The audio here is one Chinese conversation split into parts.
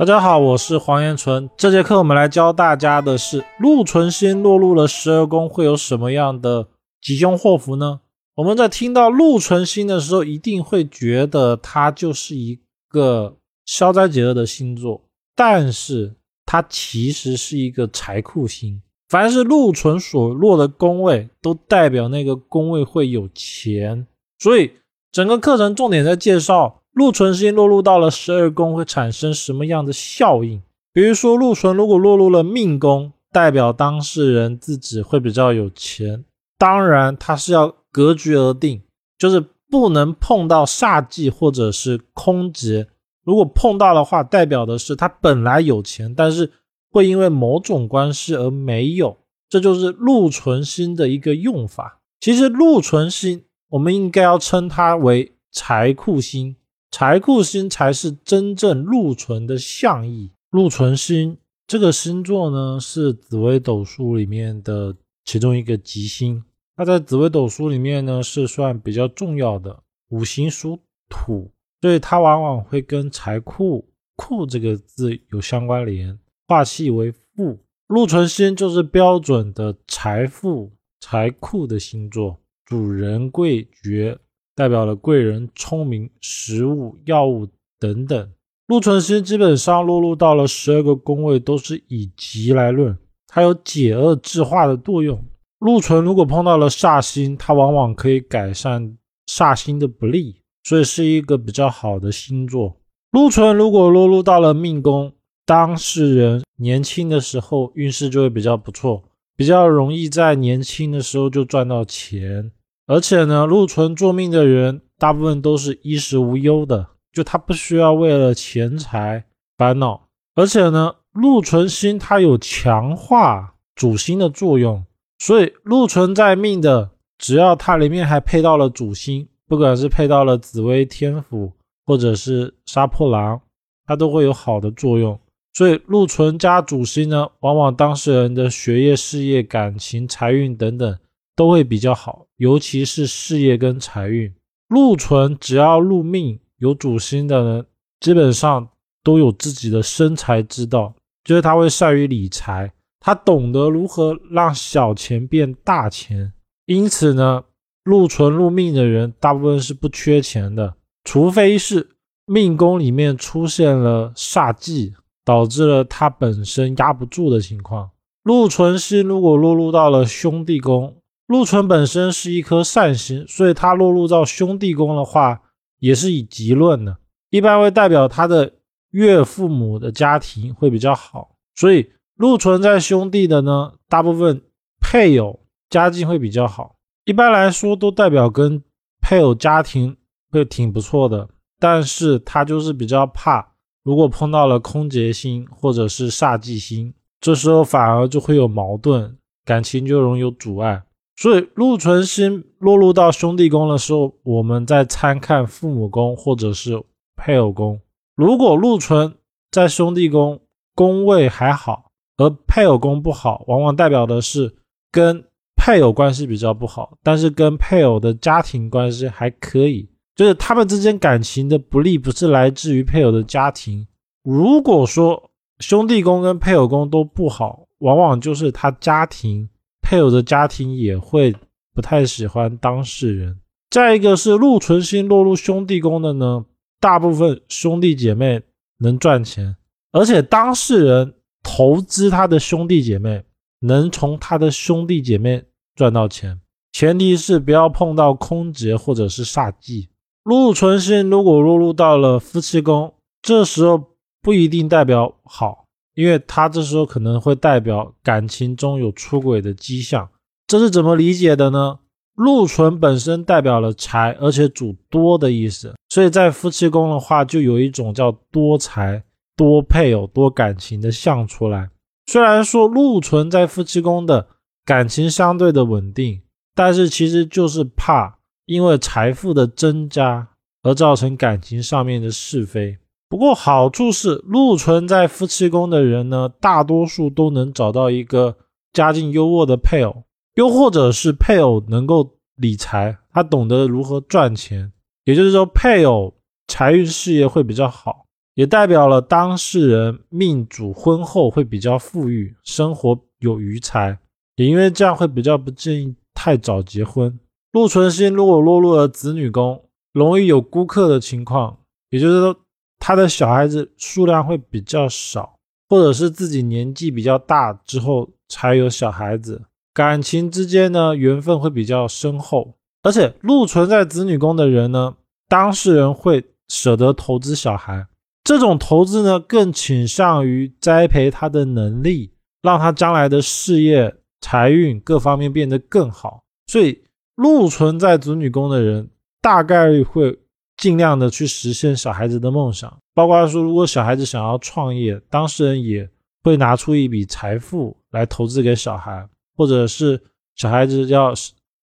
大家好，我是黄延纯。这节课我们来教大家的是禄存星落入了十二宫会有什么样的吉凶祸福呢？我们在听到禄存星的时候，一定会觉得它就是一个消灾解厄的星座，但是它其实是一个财库星。凡是禄存所落的宫位，都代表那个宫位会有钱。所以整个课程重点在介绍禄存星落入到了十二宫会产生什么样的效应。比如说，禄存如果落入了命宫，代表当事人自己会比较有钱。当然，它是要格局而定，就是不能碰到煞忌或者是空劫。如果碰到的话，代表的是他本来有钱，但是。会因为某种关系而没有，这就是禄存星的一个用法。其实禄存星，我们应该要称它为财库星，财库星才是真正禄存的象意。禄存星这个星座呢，是紫微斗数里面的其中一个吉星。它在紫微斗数里面呢，是算比较重要的五行属土，所以它往往会跟财库库这个字有相关联。化气为富，禄存星就是标准的财富财库的星座，主人贵爵，代表了贵人聪明、食物、药物等等。禄存星基本上落入到了十二个宫位，都是以吉来论，它有解厄制化的作用。禄存如果碰到了煞星，它往往可以改善煞星的不利，所以是一个比较好的星座。禄存如果落入到了命宫。当事人年轻的时候运势就会比较不错，比较容易在年轻的时候就赚到钱。而且呢，禄存坐命的人大部分都是衣食无忧的，就他不需要为了钱财烦恼。而且呢，禄存星它有强化主星的作用，所以禄存在命的，只要它里面还配到了主星，不管是配到了紫微天府或者是杀破狼，它都会有好的作用。所以禄存加主星呢，往往当事人的学业、事业、感情、财运等等都会比较好，尤其是事业跟财运。禄存只要入命有主星的人，基本上都有自己的生财之道，就是他会善于理财，他懂得如何让小钱变大钱。因此呢，禄存入命的人大部分是不缺钱的，除非是命宫里面出现了煞忌。导致了他本身压不住的情况。禄存星如果落入到了兄弟宫，禄存本身是一颗善星，所以它落入到兄弟宫的话，也是以吉论的，一般会代表他的岳父母的家庭会比较好。所以禄存在兄弟的呢，大部分配偶家境会比较好。一般来说都代表跟配偶家庭会挺不错的，但是他就是比较怕。如果碰到了空劫星或者是煞忌星，这时候反而就会有矛盾，感情就容易有阻碍。所以禄存星落入到兄弟宫的时候，我们在参看父母宫或者是配偶宫。如果禄存在兄弟宫宫位还好，而配偶宫不好，往往代表的是跟配偶关系比较不好，但是跟配偶的家庭关系还可以。就是他们之间感情的不利，不是来自于配偶的家庭。如果说兄弟宫跟配偶宫都不好，往往就是他家庭配偶的家庭也会不太喜欢当事人。再一个是禄存星落入兄弟宫的呢，大部分兄弟姐妹能赚钱，而且当事人投资他的兄弟姐妹，能从他的兄弟姐妹赚到钱，前提是不要碰到空劫或者是煞忌。禄存星如果落入到了夫妻宫，这时候不一定代表好，因为他这时候可能会代表感情中有出轨的迹象。这是怎么理解的呢？禄存本身代表了财，而且主多的意思，所以在夫妻宫的话，就有一种叫多财、多配偶、多感情的象出来。虽然说禄存在夫妻宫的感情相对的稳定，但是其实就是怕。因为财富的增加而造成感情上面的是非。不过好处是，禄存在夫妻宫的人呢，大多数都能找到一个家境优渥的配偶，又或者是配偶能够理财，他懂得如何赚钱。也就是说，配偶财运事业会比较好。也代表了当事人命主婚后会比较富裕，生活有余财，也因为这样会比较不建议太早结婚。禄存星如果落入了子女宫，容易有孤客的情况，也就是说他的小孩子数量会比较少，或者是自己年纪比较大之后才有小孩子，感情之间呢缘分会比较深厚，而且禄存在子女宫的人呢，当事人会舍得投资小孩。这种投资呢，更倾向于栽培他的能力，让他将来的事业、财运各方面变得更好。所以，禄存在子女宫的人，大概率会尽量的去实现小孩子的梦想。包括说，如果小孩子想要创业，当事人也会拿出一笔财富来投资给小孩，或者是小孩子要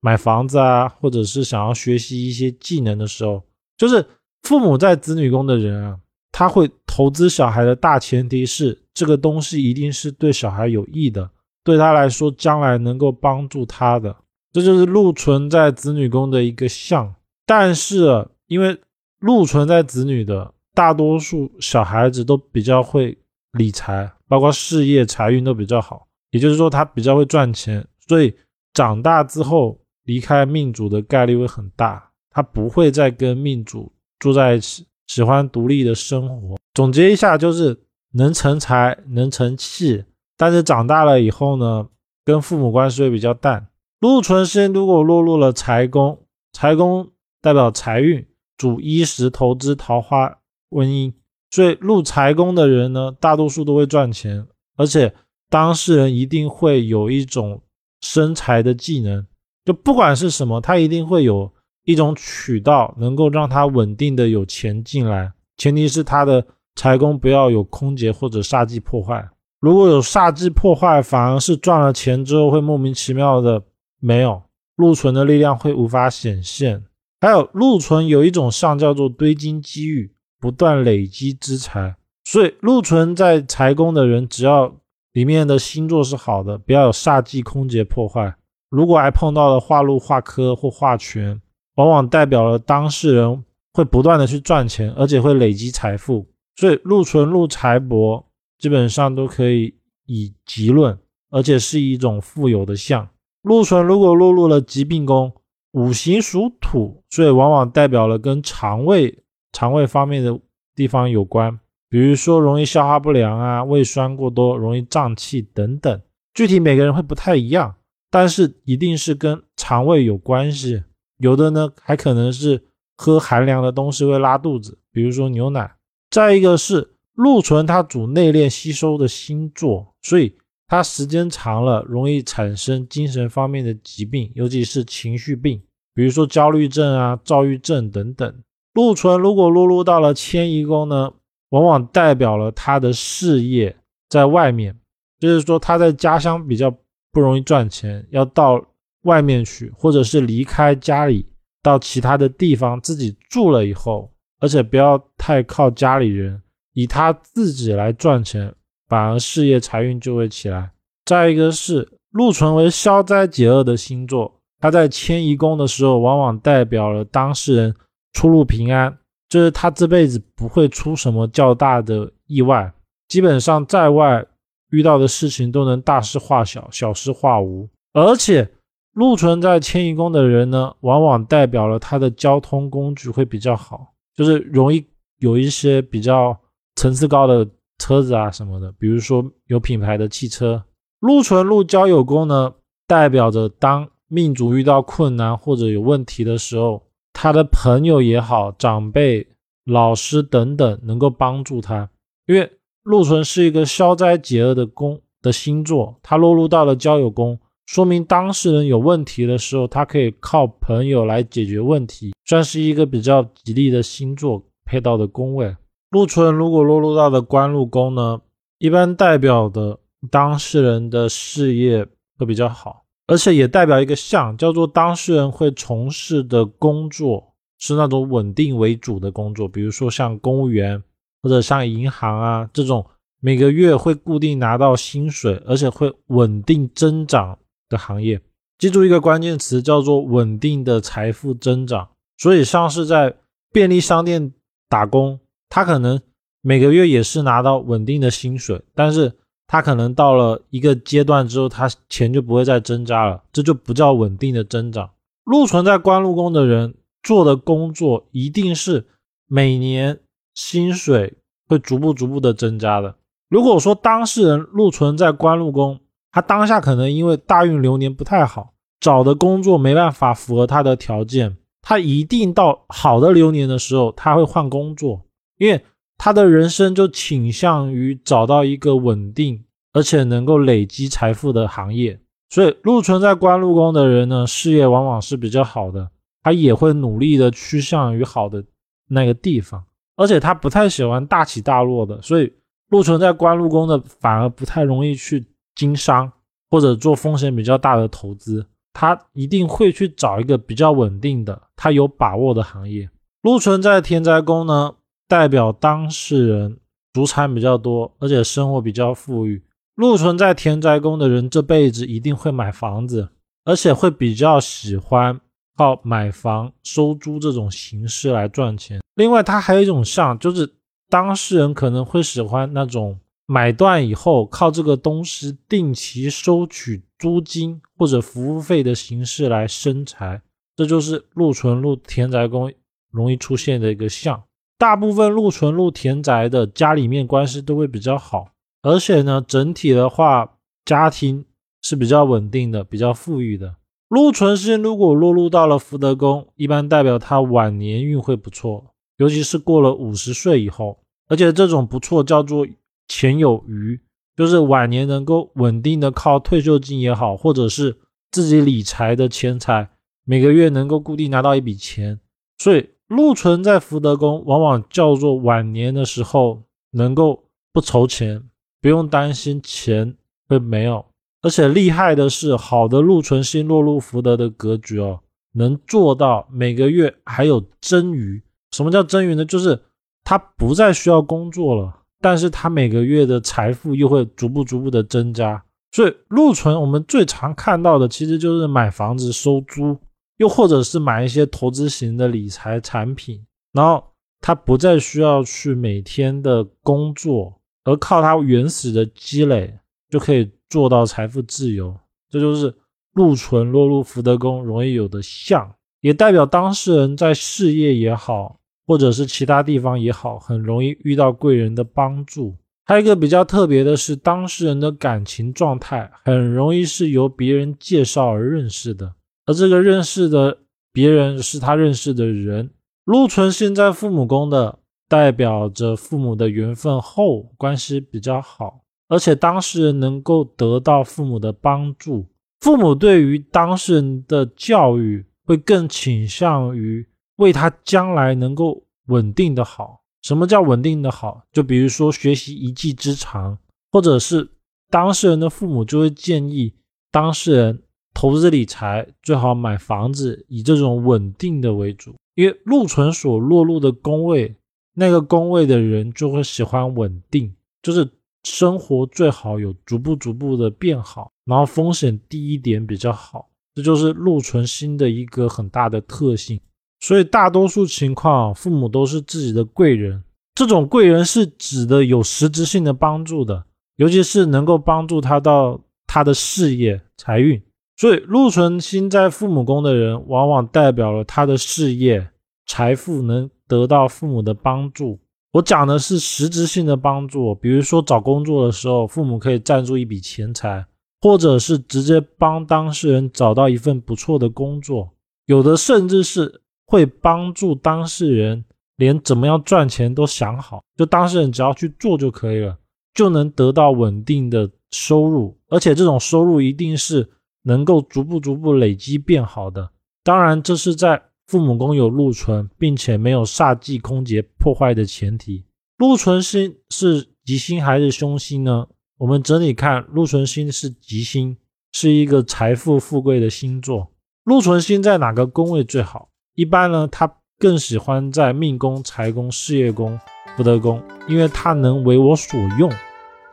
买房子啊，或者是想要学习一些技能的时候，就是父母在子女宫的人啊。他会投资小孩的大前提是这个东西一定是对小孩有益的，对他来说将来能够帮助他的，这就是禄存在子女宫的一个象。但是因为禄存在子女的大多数小孩子都比较会理财，包括事业财运都比较好，也就是说他比较会赚钱，所以长大之后离开命主的概率会很大，他不会再跟命主住在一起。喜欢独立的生活。总结一下，就是能成才，能成器，但是长大了以后呢，跟父母关系会比较淡。禄存星如果落入了财宫，财宫代表财运，主衣食投资、桃花、婚姻，所以入财宫的人呢，大多数都会赚钱，而且当事人一定会有一种生财的技能，就不管是什么，他一定会有。一种渠道能够让他稳定的有钱进来，前提是他的财宫不要有空劫或者煞忌破坏。如果有煞忌破坏，反而是赚了钱之后会莫名其妙的没有禄存的力量会无法显现。还有禄存有一种相叫做堆金积玉，不断累积之财。所以禄存在财宫的人，只要里面的星座是好的，不要有煞忌空劫破坏。如果还碰到了化禄化科或化权。往往代表了当事人会不断的去赚钱，而且会累积财富，所以禄存禄财帛基本上都可以以吉论，而且是一种富有的相。禄存如果落入了疾病宫，五行属土，所以往往代表了跟肠胃、肠胃方面的地方有关，比如说容易消化不良啊、胃酸过多、容易胀气等等。具体每个人会不太一样，但是一定是跟肠胃有关系。有的呢，还可能是喝寒凉的东西会拉肚子，比如说牛奶。再一个是禄存，它主内敛吸收的星座，所以它时间长了容易产生精神方面的疾病，尤其是情绪病，比如说焦虑症啊、躁郁症等等。禄存如果落入到了迁移宫呢，往往代表了他的事业在外面，就是说他在家乡比较不容易赚钱，要到。外面去，或者是离开家里到其他的地方自己住了以后，而且不要太靠家里人，以他自己来赚钱，反而事业财运就会起来。再一个是禄存为消灾解厄的星座，他在迁移宫的时候，往往代表了当事人出入平安，就是他这辈子不会出什么较大的意外，基本上在外遇到的事情都能大事化小，小事化无，而且。禄存在迁移宫的人呢，往往代表了他的交通工具会比较好，就是容易有一些比较层次高的车子啊什么的，比如说有品牌的汽车。禄存禄交友宫呢，代表着当命主遇到困难或者有问题的时候，他的朋友也好、长辈、老师等等能够帮助他，因为禄存是一个消灾解厄的宫的星座，他落入到了交友宫。说明当事人有问题的时候，他可以靠朋友来解决问题，算是一个比较吉利的星座配到的宫位。禄存如果落入到的官禄宫呢，一般代表的当事人的事业会比较好，而且也代表一个象，叫做当事人会从事的工作是那种稳定为主的工作，比如说像公务员或者像银行啊这种，每个月会固定拿到薪水，而且会稳定增长。的行业，记住一个关键词，叫做稳定的财富增长。所以，像是在便利商店打工，他可能每个月也是拿到稳定的薪水，但是他可能到了一个阶段之后，他钱就不会再增加了，这就不叫稳定的增长。禄存在官禄宫的人做的工作，一定是每年薪水会逐步逐步的增加的。如果说当事人禄存在官禄宫，他当下可能因为大运流年不太好，找的工作没办法符合他的条件，他一定到好的流年的时候，他会换工作，因为。他的人生就倾向于找到一个稳定而且能够累积财富的行业，所以禄存在官禄宫的人呢，事业往往是比较好的，他也会努力的趋向于好的那个地方，而且他不太喜欢大起大落的，所以禄存在官禄宫的反而不太容易去经商或者做风险比较大的投资，他一定会去找一个比较稳定的、他有把握的行业。禄存在田宅宫呢？代表当事人祖产比较多，而且生活比较富裕。禄存在田宅宫的人，这辈子一定会买房子，而且会比较喜欢靠买房收租这种形式来赚钱。另外，他还有一种像，就是当事人可能会喜欢那种买断以后靠这个东西定期收取租金或者服务费的形式来生财。这就是禄存禄田宅宫容易出现的一个像。大部分禄存禄田宅的家里面关系都会比较好，而且呢，整体的话家庭是比较稳定的，比较富裕的。禄存星如果落入到了福德宫，一般代表他晚年运会不错，尤其是过了五十岁以后，而且这种不错叫做钱有余，就是晚年能够稳定的靠退休金也好，或者是自己理财的钱财，每个月能够固定拿到一笔钱，所以。禄存在福德宫，往往叫做晚年的时候能够不愁钱，不用担心钱会没有。而且厉害的是，好的禄存星落入福德的格局哦，能做到每个月还有增余。什么叫增余呢？就是他不再需要工作了，但是他每个月的财富又会逐步逐步的增加。所以禄存我们最常看到的，其实就是买房子收租。又或者是买一些投资型的理财产品，然后他不再需要去每天的工作，而靠他原始的积累就可以做到财富自由。这就是禄存落入福德宫容易有的相，也代表当事人在事业也好，或者是其他地方也好，很容易遇到贵人的帮助。还有一个比较特别的是，当事人的感情状态很容易是由别人介绍而认识的。而这个认识的别人是他认识的人，禄存现在父母宫的，代表着父母的缘分厚，关系比较好，而且当事人能够得到父母的帮助，父母对于当事人的教育会更倾向于为他将来能够稳定的好。什么叫稳定的好？就比如说学习一技之长，或者是当事人的父母就会建议当事人。投资理财最好买房子，以这种稳定的为主，因为禄存所落入的宫位，那个宫位的人就会喜欢稳定，就是生活最好有逐步逐步的变好，然后风险低一点比较好，这就是禄存星的一个很大的特性。所以大多数情况，父母都是自己的贵人，这种贵人是指的有实质性的帮助的，尤其是能够帮助他到他的事业财运。所以，禄存星在父母宫的人，往往代表了他的事业、财富能得到父母的帮助。我讲的是实质性的帮助，比如说找工作的时候，父母可以赞助一笔钱财，或者是直接帮当事人找到一份不错的工作。有的甚至是会帮助当事人连怎么样赚钱都想好，就当事人只要去做就可以了，就能得到稳定的收入，而且这种收入一定是。能够逐步逐步累积变好的，当然这是在父母宫有禄存，并且没有煞忌空劫破坏的前提。禄存星是吉星还是凶星呢？我们整体看，禄存星是吉星，是一个财富富贵的星座。禄存星在哪个宫位最好？一般呢，他更喜欢在命宫、财宫、事业宫、福德宫，因为它能为我所用。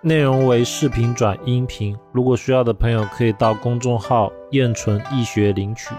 内容为视频转音频，如果需要的朋友可以到公众号“燕纯易学”领取。